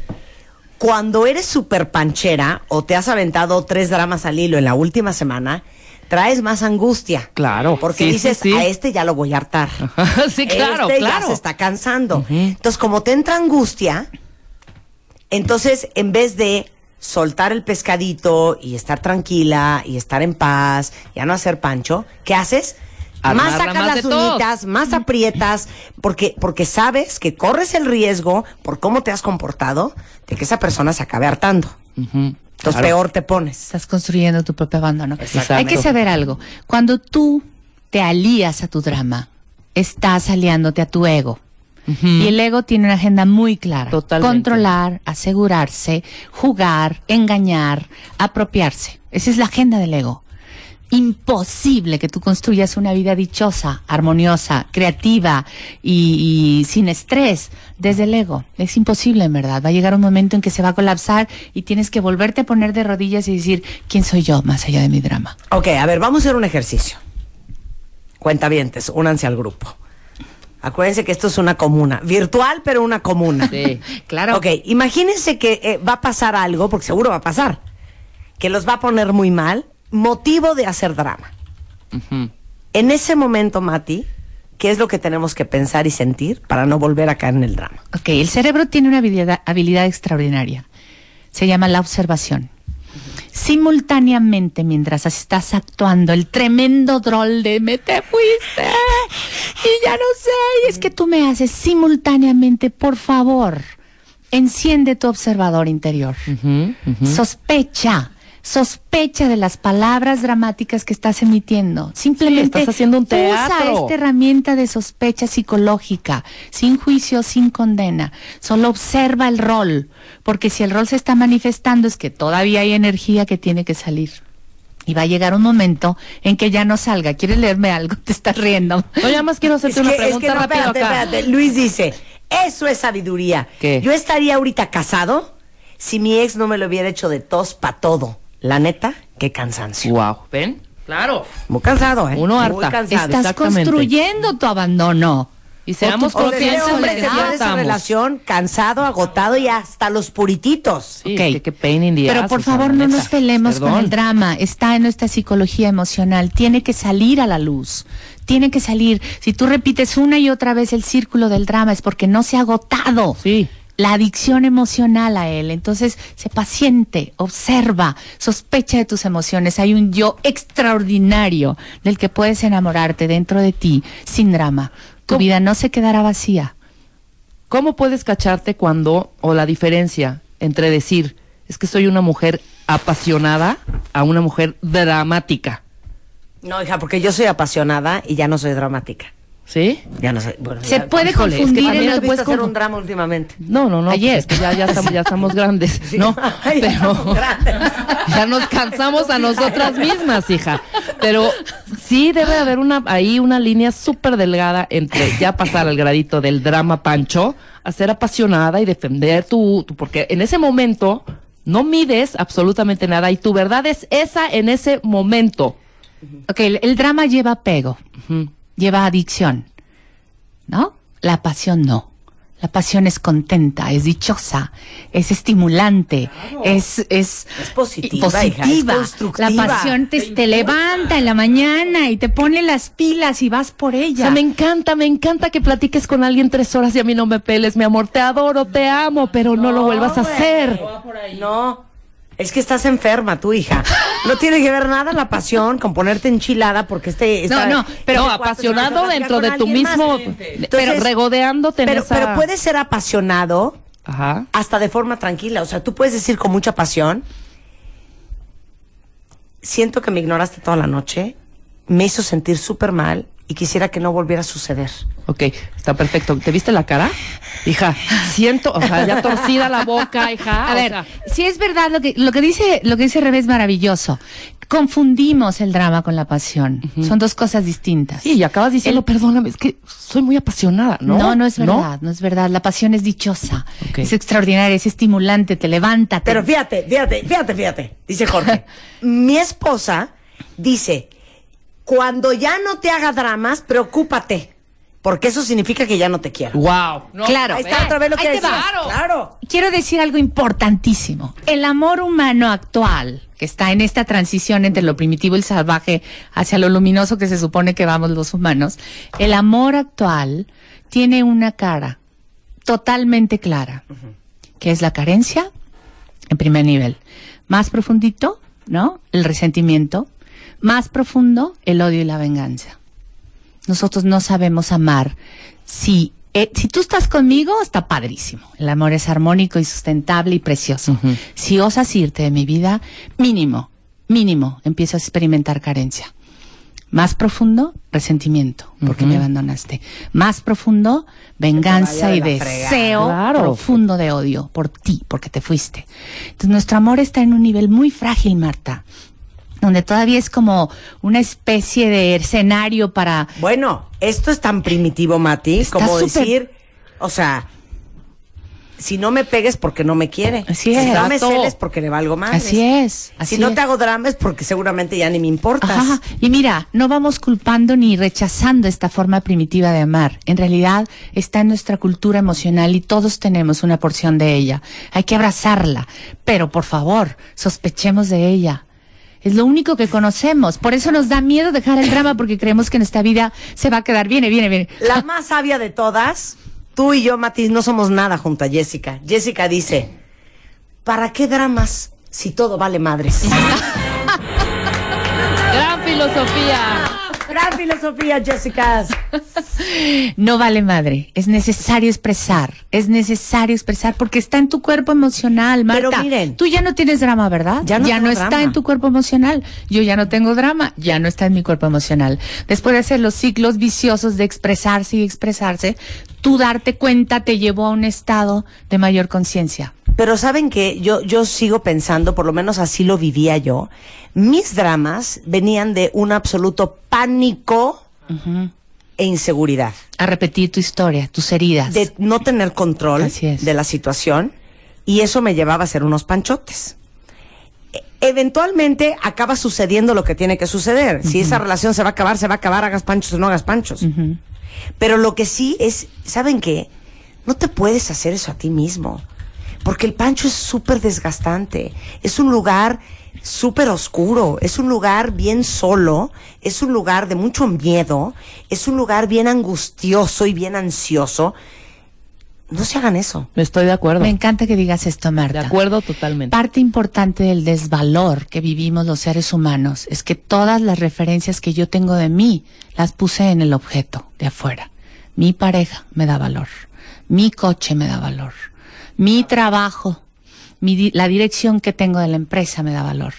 Cuando eres súper panchera o te has aventado tres dramas al hilo en la última semana, traes más angustia. Claro, Porque sí, dices, sí. a este ya lo voy a hartar. [laughs] sí, claro, este claro. ya se está cansando. Entonces, como te entra angustia, Entonces, en vez de soltar el pescadito y estar tranquila y estar en paz, ya no hacer pancho, ¿qué haces? más sacas más las todo. uñitas, más aprietas, porque, porque sabes que corres el riesgo, por cómo te has comportado, de que esa persona se acabe hartando. Entonces Claro. peor te pones. Estás construyendo tu propio abandono. Exacto. Hay que saber algo. Cuando tú te alías a tu drama, estás aliándote a tu ego. Y el ego tiene una agenda muy clara. Totalmente. Controlar, asegurarse, jugar, engañar, apropiarse. Esa es la agenda del ego. Imposible que tú construyas una vida dichosa, armoniosa, creativa y, y sin estrés desde el ego. Es imposible, en verdad. Va a llegar un momento en que se va a colapsar y tienes que volverte a poner de rodillas y decir, ¿quién soy yo más allá de mi drama? Ok, a ver, vamos a hacer un ejercicio. Cuentavientes, únanse al grupo. Acuérdense que esto es una comuna, virtual, pero una comuna. Sí. [laughs] Claro. Ok, imagínense que eh, va a pasar algo, porque seguro va a pasar, que los va a poner muy mal, motivo de hacer drama. En ese momento, Mati, ¿qué es lo que tenemos que pensar y sentir para no volver a caer en el drama? Ok, el cerebro tiene una habilidad, habilidad extraordinaria. Se llama la observación. Simultáneamente, mientras estás actuando el tremendo droll de me te fuiste y ya no sé, y es que tú me haces simultáneamente, por favor, enciende tu observador interior. Sospecha, sospecha de las palabras dramáticas que estás emitiendo. Simplemente estás haciendo un usa teatro. este herramienta de sospecha psicológica, sin juicio, sin condena. Solo observa el rol, porque si el rol se está manifestando es que todavía hay energía que tiene que salir. Y va a llegar un momento en que ya no salga. ¿Quieres leerme algo? [laughs] Te estás riendo. No, ya más quiero hacerte Es una que, es pregunta que no, rápido espérate, acá. espérate. Luis dice, eso es sabiduría. ¿Qué? Yo estaría ahorita casado si mi ex no me lo hubiera hecho de tos pa' todo. La neta, qué cansancio. Wow, ¿ven? Claro. Muy cansado, ¿eh? Uno Muy harta. cansado. Estás construyendo tu abandono. Y seamos conscientes de hombre que de esa relación cansado, agotado y hasta los purititos. Sí, Ok. que, que pain in the Pero ass, por favor, no neta. nos peleemos con el drama. Está en nuestra psicología emocional. Tiene que salir a la luz. Tiene que salir. Si tú repites una y otra vez el círculo del drama es porque no se ha agotado. Sí. La adicción emocional a él. Entonces, sé paciente, observa, sospecha de tus emociones. Hay un yo extraordinario del que puedes enamorarte dentro de ti sin drama. Tu ¿Cómo? vida no se quedará vacía. ¿Cómo puedes cacharte cuando, o la diferencia entre decir, es que soy una mujer apasionada a una mujer dramática? No, hija, porque yo soy apasionada y ya no soy dramática. ¿Sí? Ya no soy. Bueno, Se ya- puede híjole, es que confundir también en ¿Cuándo el te puedes hacer un drama últimamente? No, no, no. Ayer. pues es que ya, ya, estamos, ya estamos [laughs] grandes, ¿no? [laughs] Ay, ya Pero grandes. [laughs] ya nos cansamos a nosotras mismas, hija. Pero sí debe haber una ahí una línea súper delgada entre ya pasar al gradito del drama pancho a ser apasionada y defender tu, tu- porque en ese momento no mides absolutamente nada y tu verdad es esa en ese momento. Ok, el, el drama lleva apego, lleva adicción, ¿no? La pasión no. La pasión es contenta, es dichosa, es estimulante, es, es, Es positiva, positiva. hija, es constructiva. La pasión te, te levanta en la mañana y te pone las pilas y vas por O ella. sea, me encanta, me encanta que platiques con alguien tres horas y a mí no me peles, mi amor, te adoro, te amo, pero no, lo vuelvas a hacer. No, es que estás enferma, tu hija. No tiene que ver nada la pasión con ponerte enchilada porque este. esta- no, pero- no, se apasionado dentro de tu mismo, pero regodeándote en Pero, esa... pero puedes ser apasionado Ajá. hasta de forma tranquila. O sea, tú puedes decir con mucha pasión, siento que me ignoraste toda la noche, me hizo sentir súper mal y quisiera que no volviera a suceder. Ok, está perfecto. ¿Te viste la cara? Hija, siento, o sea, ya torcida la boca, hija. A o ver, sea, si es verdad lo que, lo que dice, lo que dice Rebe es maravilloso. Confundimos el drama con la pasión. Son dos cosas distintas. sí, y acabas diciendo, perdóname, es que soy muy apasionada, ¿no? No, no, es verdad, no, es verdad. La pasión es dichosa, es extraordinaria, es estimulante, te levanta. Pero fíjate, fíjate, fíjate, fíjate, dice Jorge. [laughs] Mi esposa dice, cuando ya no te haga dramas, preocúpate, porque eso significa que ya no te quiero. Wow. Claro. Ahí está otra vez lo que va. decías. Claro. Quiero decir algo importantísimo. El amor humano actual, que está en esta transición entre lo primitivo y el salvaje hacia lo luminoso que se supone que vamos los humanos, el amor actual tiene una cara totalmente clara, que es la carencia, en primer nivel. Más profundito, ¿no? El resentimiento. Más profundo, el odio y la venganza. Nosotros no sabemos amar. Si, eh, si tú estás conmigo, está padrísimo. El amor es armónico y sustentable y precioso. Si osas irte de mi vida, mínimo, mínimo, empiezo a experimentar carencia. Más profundo, resentimiento, porque me abandonaste. Más profundo, venganza y deseo Claro. profundo de odio por ti, porque te fuiste. Entonces nuestro amor está en un nivel muy frágil, Marta, donde todavía es como una especie de escenario para... Bueno, esto es tan primitivo, Mati, Está como decir, o sea, si no me pegues porque no me quiere. Así Si es. no me celes porque le valgo más. Así es, así si no es. te hago drama es porque seguramente ya ni me importas. Ajá. Y mira, no vamos culpando ni rechazando esta forma primitiva de amar. En realidad está en nuestra cultura emocional y todos tenemos una porción de ella. Hay que abrazarla, pero por favor, sospechemos de ella. Es lo único que conocemos. Por eso nos da miedo dejar el drama porque creemos que nuestra vida se va a quedar. Viene, viene, viene. La más sabia de todas, tú y yo, Mati, no somos nada junto a Jessica. Jessica dice, ¿para qué dramas si todo vale madres? [laughs] Gran filosofía. Gran filosofía, Jessica. No vale madre. Es necesario expresar. Es necesario expresar porque está en tu cuerpo emocional, Marta. Pero miren. Tú ya no tienes drama, ¿verdad? Ya no tengo está drama. en tu cuerpo emocional. Yo ya no tengo drama. Ya no está en mi cuerpo emocional. Después de hacer los ciclos viciosos de expresarse y expresarse, tú darte cuenta te llevó a un estado de mayor conciencia. Pero saben que yo, yo sigo pensando, por lo menos así lo vivía yo, mis dramas venían de un absoluto pánico e inseguridad. A repetir tu historia, tus heridas. De no tener control de la situación y eso me llevaba a hacer unos panchotes. E- Eventualmente acaba sucediendo lo que tiene que suceder. Si esa relación se va a acabar, se va a acabar, hagas panchos o no hagas panchos. Pero lo que sí es, ¿saben qué? No te puedes hacer eso a ti mismo. Porque el pancho es súper desgastante. Es un lugar súper oscuro. Es un lugar bien solo. Es un lugar de mucho miedo. Es un lugar bien angustioso y bien ansioso. No se hagan eso. Estoy de acuerdo. Me encanta que digas esto, De Marta. acuerdo totalmente. Parte importante del desvalor que vivimos los seres humanos es que todas las referencias que yo tengo de mí las puse en el objeto de afuera. Mi pareja me da valor. Mi coche me da valor. Mi trabajo. Mi la dirección que tengo de la empresa me da valor.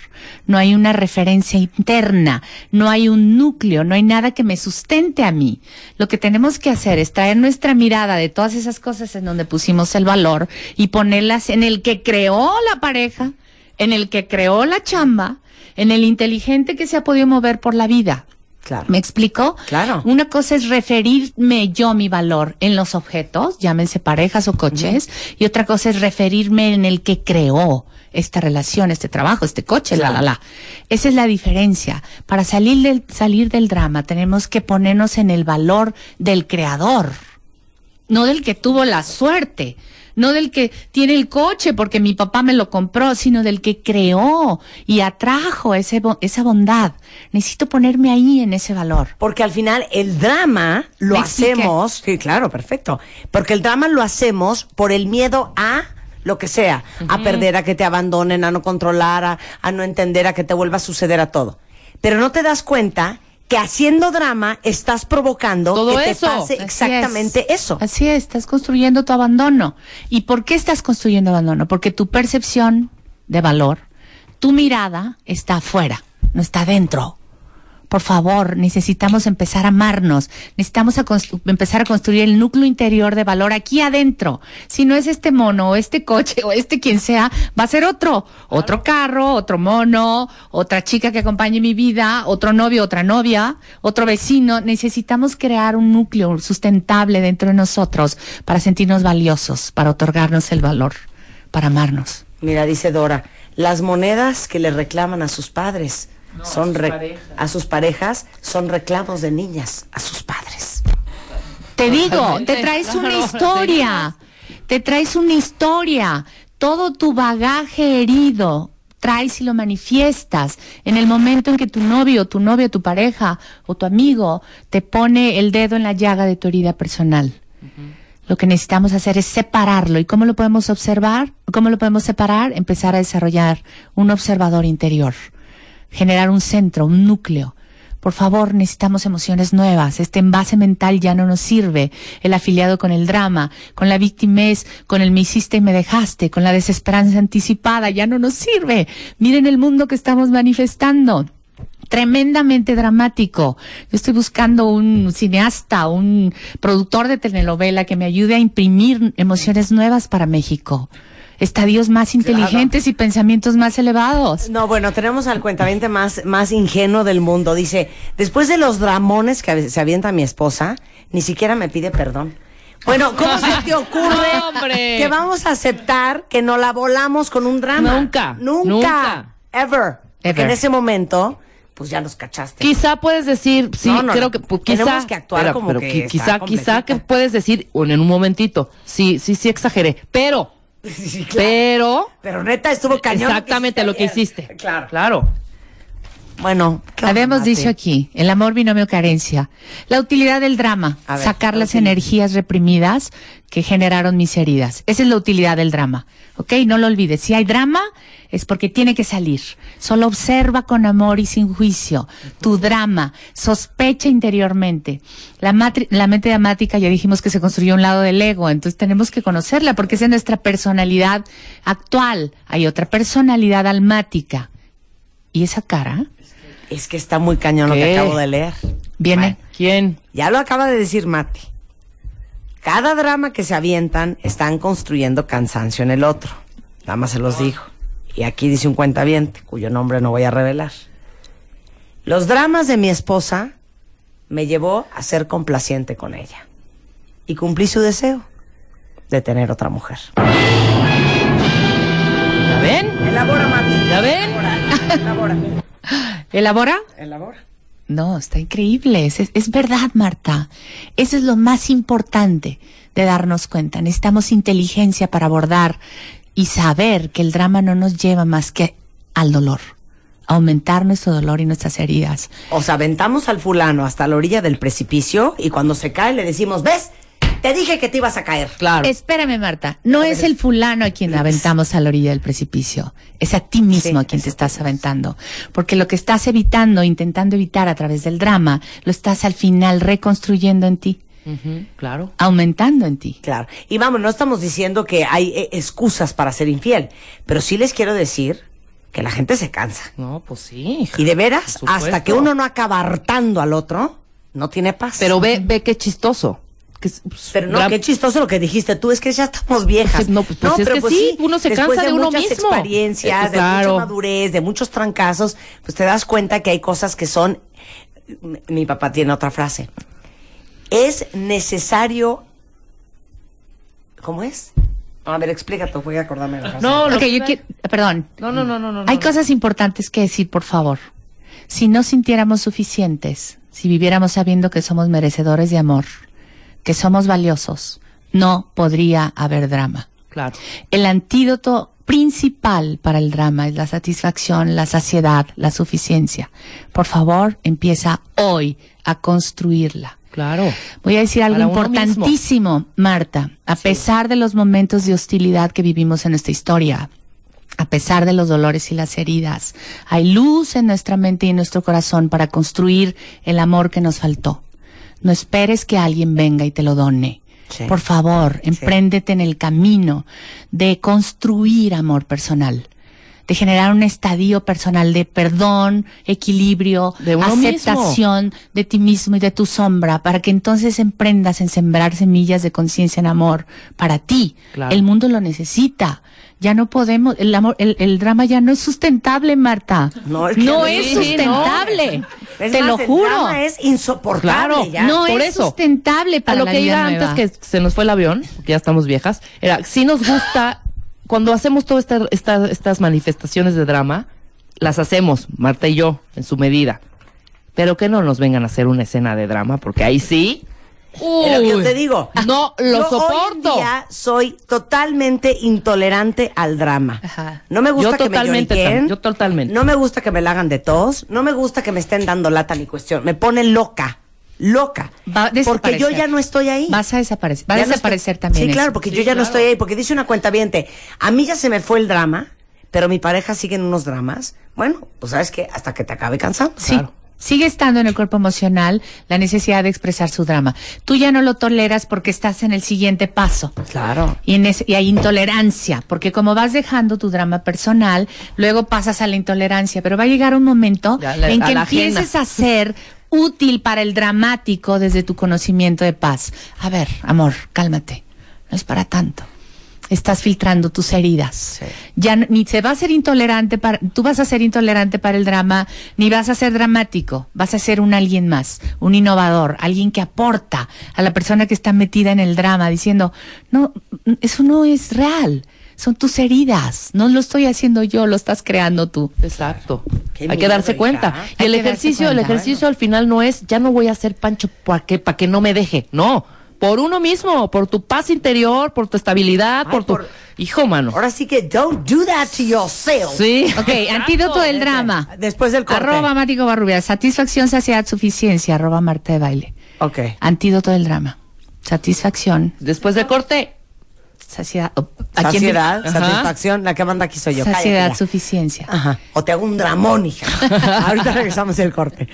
No hay una referencia interna, no hay un núcleo, no hay nada que me sustente a mí. Lo que tenemos que hacer es traer nuestra mirada de todas esas cosas en donde pusimos el valor y ponerlas en el que creó la pareja, en el que creó la chamba, en el inteligente que se ha podido mover por la vida. Claro. ¿Me explico? Claro. Una cosa es referirme yo mi valor en los objetos, llámense parejas o coches, y otra cosa es referirme en el que creó esta relación, este trabajo, este coche, la, la, la. Esa es la diferencia. Para salir del, salir del drama tenemos que ponernos en el valor del creador, no del que tuvo la suerte, no del que tiene el coche porque mi papá me lo compró, sino del que creó y atrajo ese, esa bondad. Necesito ponerme ahí en ese valor. Porque al final el drama lo hacemos. Sí, claro, perfecto. Porque el drama lo hacemos por el miedo a lo que sea, a perder, a que te abandonen, a no controlar, a, a no entender, a que te vuelva a suceder a todo. Pero no te das cuenta que haciendo drama estás provocando Todo que eso. te pase Así exactamente es. eso. Así es, estás construyendo tu abandono. ¿Y por qué estás construyendo abandono? Porque tu percepción de valor, tu mirada está afuera, no está adentro. Por favor, necesitamos empezar a amarnos, necesitamos a empezar a construir el núcleo interior de valor aquí adentro. Si no es este mono o este coche o este quien sea, va a ser otro. Otro carro, otro mono, otra chica que acompañe mi vida, otro novio, otra novia, otro vecino. Necesitamos crear un núcleo sustentable dentro de nosotros para sentirnos valiosos, para otorgarnos el valor, para amarnos. Mira, dice Dora, las monedas que le reclaman a sus padres son re- a sus parejas son reclamos de niñas a sus padres. Te digo, te traes una historia, te traes una historia, todo tu bagaje herido traes y lo manifiestas en el momento en que tu novio, tu novia, tu pareja o tu amigo te pone el dedo en la llaga de tu herida personal. Lo que necesitamos hacer es separarlo. ¿Y cómo lo podemos observar? ¿Cómo lo podemos separar? Empezar a desarrollar un observador interior. Generar un centro, un núcleo. Por favor, necesitamos emociones nuevas. Este envase mental ya no nos sirve. El afiliado con el drama, con la victimez, con el me hiciste y me dejaste, con la desesperanza anticipada, ya no nos sirve. Miren el mundo que estamos manifestando tremendamente dramático. Yo estoy buscando un cineasta, un productor de telenovela que me ayude a imprimir emociones nuevas para México. Estadios más inteligentes y pensamientos más elevados. No, bueno, tenemos al cuentaviente más, más ingenuo del mundo. Dice, después de los dramones que se avienta mi esposa, ni siquiera me pide perdón. Bueno, ¿cómo se te [laughs] ocurre ¡Hombre! que vamos a aceptar que no la volamos con un drama? Nunca, Nunca. nunca. Ever. En ese momento, pues ya nos cachaste. Quizá puedes decir, sí, No, no, creo que pues, Tenemos que actuar como pero que quizá, quizá que puedes decir en un momentito, sí, sí, sí exageré, pero, [laughs] Sí, claro. pero, Pero neta, estuvo cañón. exactamente lo que ayer. hiciste. Claro. claro. Bueno, ¿qué onda, Habíamos dicho aquí, el amor, binomio, carencia. La utilidad del drama, ver, sacar la las utilidad. energías reprimidas que generaron mis heridas. Esa es la utilidad del drama. ¿Ok? No lo olvides. Si hay drama, es porque tiene que salir. Solo observa con amor y sin juicio tu drama. Sospecha interiormente. La, la mente dramática, ya dijimos que se construyó un lado del ego, entonces tenemos que conocerla porque esa es nuestra personalidad actual. Hay otra personalidad almática. ¿Y esa cara? Es que está muy cañón lo que acabo de leer. Viene. ¿Quién? Ya lo acaba de decir Mati. Cada drama que se avientan están construyendo cansancio en el otro. Nada más se los dijo. Y aquí dice un cuentaviente, cuyo nombre no voy a revelar. Los dramas de mi esposa me llevó a ser complaciente con ella. Y cumplí su deseo de tener otra mujer. ¿Ya ven? Elabora, Mati. ¿Ya ven? Elabora. [laughs] ¿Elabora? Elabora. No, está increíble. Es, es verdad, Marta. Eso es lo más importante de darnos cuenta. Necesitamos inteligencia para abordar y saber que el drama no nos lleva más que al dolor. Aumentar nuestro dolor y nuestras heridas. O sea, aventamos al fulano hasta la orilla del precipicio y cuando se cae le decimos, ¿ves? Te dije que te ibas a caer. Claro. Espérame, Marta. No es el fulano a quien aventamos a la orilla del precipicio. Es a ti mismo Sí, a quien te estás aventando. Porque lo que estás evitando, intentando evitar a través del drama, lo estás al final reconstruyendo en ti, claro. aumentando en ti. Claro. Y vamos, no estamos diciendo que hay eh, excusas para ser infiel, pero sí les quiero decir que la gente se cansa. No, pues sí. Y de veras, hasta que uno no acaba hartando al otro, no tiene paz. Pero ve, ve qué chistoso. Que es, pues, Pero no, gran- qué chistoso lo que dijiste tú, es que ya estamos viejas. Pues, no, pues, pues, es pero que sí, uno se cansa de uno muchas mismo. experiencias, Eh, de claro. mucha madurez, de muchos trancazos, pues te das cuenta que hay cosas que son... Mi papá tiene otra frase. Es necesario... ¿Cómo es? A ver, explícate, voy a acordarme de la. No, lo que yo quiero, perdón. No, no, no, no, no. Hay no. cosas importantes que decir, por favor. Si no sintiéramos suficientes, si viviéramos sabiendo que somos merecedores de amor, que somos valiosos, no podría haber drama. Claro. El antídoto principal para el drama es la satisfacción, la saciedad, la suficiencia. Por favor, empieza hoy a construirla. Claro. Voy a decir algo importantísimo, Marta. A pesar de los momentos de hostilidad que vivimos en nuestra historia, a pesar de los dolores y las heridas, hay luz en nuestra mente y en nuestro corazón para construir el amor que nos faltó. No esperes que alguien venga y te lo done. Sí. Por favor, empréndete en el camino de construir amor personal, de generar un estadio personal de perdón, equilibrio, De aceptación de ti mismo y de tu sombra, para que entonces emprendas en sembrar semillas de conciencia en amor para ti. Claro. El mundo lo necesita. Ya no podemos, el amor, el, el drama ya no es sustentable, Marta. No, es que no es Sí, sustentable. Es Te más, lo el juro. drama es insoportable Claro, ya. no por es eso. sustentable A para lo la que iba nueva. antes que se nos fue el avión, porque ya estamos viejas, era, si nos gusta, cuando hacemos todas esta, esta- estas manifestaciones de drama, las hacemos, Marta y yo, en su medida. Pero que no nos vengan a hacer una escena de drama, porque ahí sí. Es lo que yo te digo. No lo Yo Hoy en soporto. día soy totalmente intolerante al drama. Ajá. No me gusta Yo que totalmente me lloriquen. tam- yo totalmente. No me gusta que me la hagan de tos. No me gusta que me estén dando lata ni cuestión. Me pone loca. loca. Va a porque yo ya no estoy ahí. Vas a desaparecer. Va a no desaparecer estoy- también. Sí, claro, porque Sí, yo ya no estoy ahí. Porque dice una cuenta a mí ya se me fue el drama, pero mi pareja sigue en unos dramas. Bueno, pues sabes que hasta que te acabe cansando. Sí. Claro. Sigue estando en el cuerpo emocional la necesidad de expresar su drama. Tú ya no lo toleras porque estás en el siguiente paso. Claro. Y, en y hay intolerancia, porque como vas dejando tu drama personal, luego pasas a la intolerancia, pero va a llegar un momento la- en que empieces a ser útil para el dramático desde tu conocimiento de paz. A ver, amor, cálmate, no es para tanto. Estás filtrando tus heridas. Ya ni se va a ser intolerante para, tú vas a ser intolerante para el drama, ni vas a ser dramático, vas a ser un alguien más, un innovador, alguien que aporta a la persona que está metida en el drama, diciendo, no, eso no es real, son tus heridas, no lo estoy haciendo yo, lo estás creando tú. Exacto. Qué Hay miedo, que darse hija. cuenta. Y el ejercicio, el ejercicio al final no es, ya no voy a hacer pancho para que, para que no me deje. No. Por uno mismo, por tu paz interior, por tu estabilidad, Ay, por tu. por- Hijo, mano. Ahora sí que don't do that to yourself. Sí. Ok, [laughs] antídoto del drama. Después del corte. Arroba Mático Barrubia, satisfacción, saciedad, suficiencia, arroba Marta de Baile. Ok. Antídoto del drama. Satisfacción, Después del corte. saciedad. oh, ¿a quién di- Saciedad, Ajá. satisfacción, la que manda aquí soy yo. Saciedad, Cállate suficiencia. Ajá. O te hago un dramón, hija. [laughs] Ahorita regresamos del corte.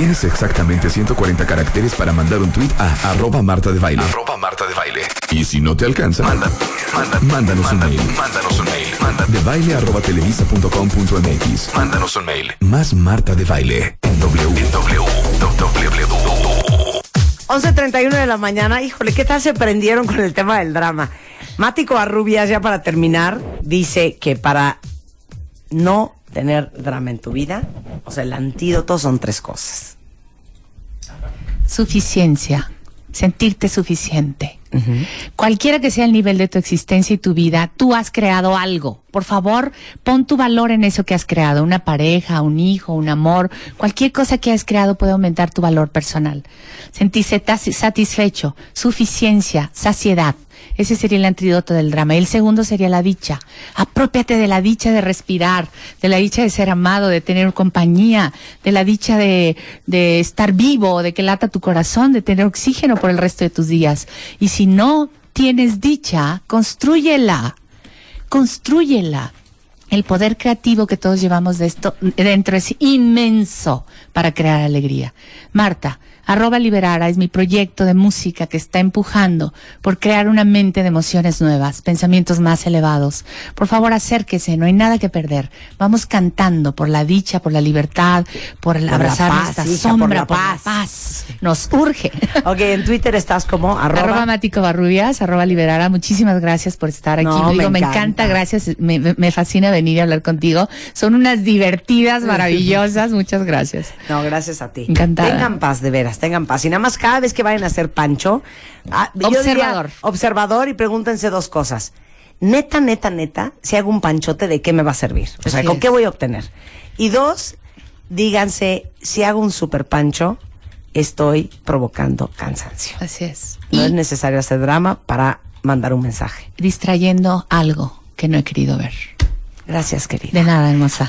Tienes exactamente 140 caracteres para mandar un tweet a arroba Marta de Baile. Arroba Marta de Baile. Y si no te alcanza, manda, manda- mándanos un mail. Mándanos un mail. de baile arroba televisa.com.mx. Mándanos un mail. Más Marta de Baile en W. En W. W. 11.31 de la mañana. Híjole, ¿qué tal se prendieron con el tema del drama? Mático Arrubias, ya para terminar, dice que para no tener drama en tu vida, o sea, el antídoto son tres cosas. Suficiencia. Sentirte suficiente. Cualquiera que sea el nivel de tu existencia y tu vida, tú has creado algo. Por favor, pon tu valor en eso que has creado. Una pareja, un hijo, un amor, cualquier cosa que has creado puede aumentar tu valor personal. Sentirse satisfecho, suficiencia, saciedad. Ese sería el antídoto del drama. Y el segundo sería la dicha. Apropiate de la dicha de respirar, de la dicha de ser amado, de tener compañía, de la dicha de, estar vivo, de que lata tu corazón, de tener oxígeno por el resto de tus días. Y si no tienes dicha, construyela. Construyela. El poder creativo que todos llevamos de esto dentro es inmenso para crear alegría. Marta, arroba Liberara es mi proyecto de música que está empujando por crear una mente de emociones nuevas, pensamientos más elevados. Por favor, acérquese, no hay nada que perder. Vamos cantando por la dicha, por la libertad, por el Por abrazar paz, esta hija, por sombra, por la paz. Nos urge. Ok, en Twitter estás como [laughs] arroba. Arroba Mático Barrubias, arroba Liberara. Muchísimas gracias por estar aquí. No, Digo, me me, encanta. gracias. Me, fascina venir y hablar contigo. Son unas divertidas, [laughs] maravillosas. Muchas gracias. No, gracias a ti. Encantada. Tengan paz, de veras, tengan paz. Y nada más cada vez que vayan a hacer pancho, ah, diría, Observador. observador y pregúntense dos cosas. Neta, neta, neta, si hago un panchote, ¿de qué me va a servir? O sea, Así ¿con es. qué voy a obtener? Y dos, díganse, si hago un super pancho, estoy provocando cansancio. Así es. No Y es necesario hacer drama para mandar un mensaje. distrayendo algo que no he querido ver. Gracias, querida. De nada, hermosa.